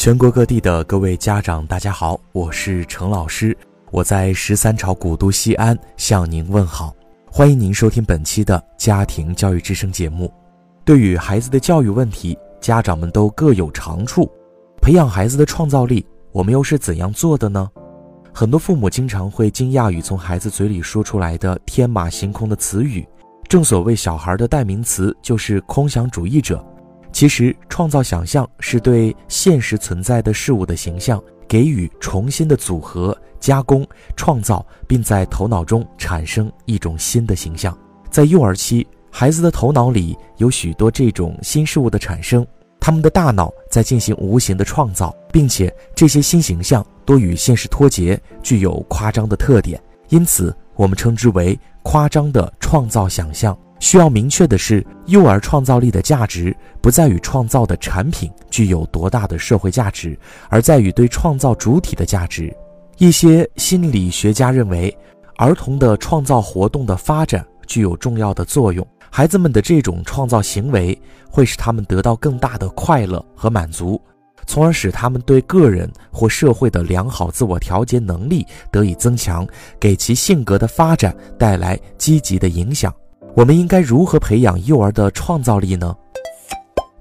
全国各地的各位家长，大家好，我是程老师，我在十三朝古都西安向您问好，欢迎您收听本期的家庭教育之声节目。对于孩子的教育问题，家长们都各有长处，培养孩子的创造力，我们又是怎样做的呢？很多父母经常会惊讶于从孩子嘴里说出来的天马行空的词语，正所谓小孩的代名词就是空想主义者。其实，创造想象是对现实存在的事物的形象给予重新的组合、加工、创造，并在头脑中产生一种新的形象。在幼儿期，孩子的头脑里有许多这种新事物的产生，他们的大脑在进行无形的创造，并且这些新形象多与现实脱节，具有夸张的特点，因此我们称之为夸张的创造想象。需要明确的是，幼儿创造力的价值不在于创造的产品具有多大的社会价值，而在于对创造主体的价值。一些心理学家认为，儿童的创造活动的发展具有重要的作用。孩子们的这种创造行为会使他们得到更大的快乐和满足，从而使他们对个人或社会的良好自我调节能力得以增强，给其性格的发展带来积极的影响。我们应该如何培养幼儿的创造力呢？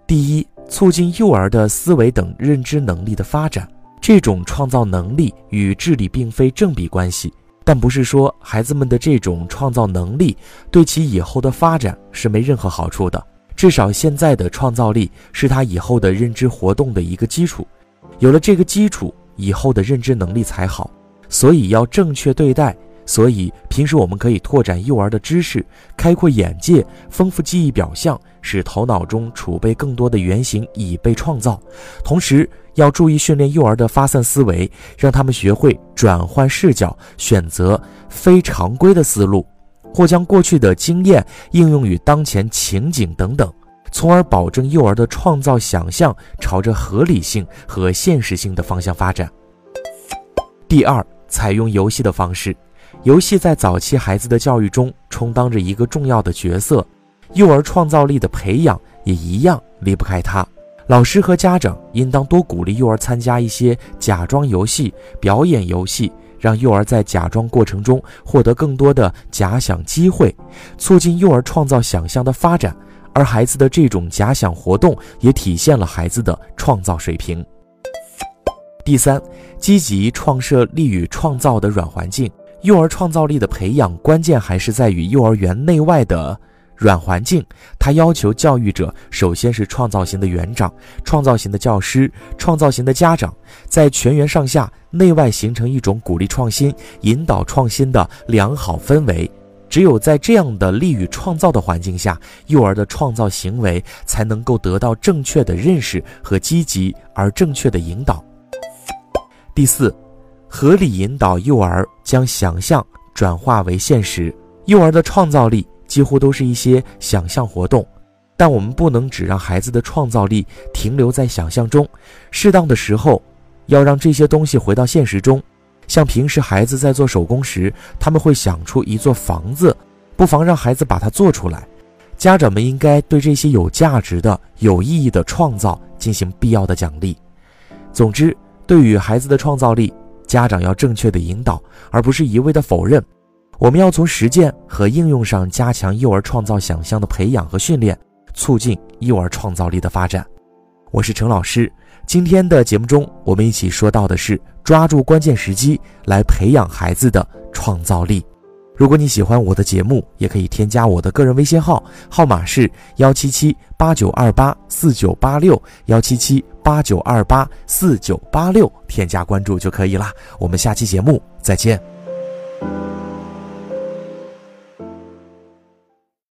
第一，促进幼儿的思维等认知能力的发展。这种创造能力与智力并非正比关系，但不是说孩子们的这种创造能力对其以后的发展是没任何好处的。至少现在的创造力是他以后的认知活动的一个基础，有了这个基础，以后的认知能力才好。所以要正确对待。所以，平时我们可以拓展幼儿的知识，开阔眼界，丰富记忆表象，使头脑中储备更多的原型以备创造。同时，要注意训练幼儿的发散思维，让他们学会转换视角，选择非常规的思路，或将过去的经验应用于当前情景等等，从而保证幼儿的创造想象朝着合理性和现实性的方向发展。第二，采用游戏的方式。游戏在早期孩子的教育中充当着一个重要的角色，幼儿创造力的培养也一样离不开它。老师和家长应当多鼓励幼儿参加一些假装游戏、表演游戏，让幼儿在假装过程中获得更多的假想机会，促进幼儿创造想象的发展。而孩子的这种假想活动也体现了孩子的创造水平。第三，积极创设利于创造的软环境。幼儿创造力的培养，关键还是在于幼儿园内外的软环境。它要求教育者首先是创造型的园长、创造型的教师、创造型的家长，在全员上下内外形成一种鼓励创新、引导创新的良好氛围。只有在这样的利于创造的环境下，幼儿的创造行为才能够得到正确的认识和积极而正确的引导。第四。合理引导幼儿将想象转化为现实。幼儿的创造力几乎都是一些想象活动，但我们不能只让孩子的创造力停留在想象中，适当的时候要让这些东西回到现实中。像平时孩子在做手工时，他们会想出一座房子，不妨让孩子把它做出来。家长们应该对这些有价值的、有意义的创造进行必要的奖励。总之，对于孩子的创造力。家长要正确的引导，而不是一味的否认。我们要从实践和应用上加强幼儿创造想象的培养和训练，促进幼儿创造力的发展。我是陈老师，今天的节目中，我们一起说到的是抓住关键时机来培养孩子的创造力。如果你喜欢我的节目，也可以添加我的个人微信号，号码是幺七七八九二八四九八六幺七七八九二八四九八六，添加关注就可以啦。我们下期节目再见。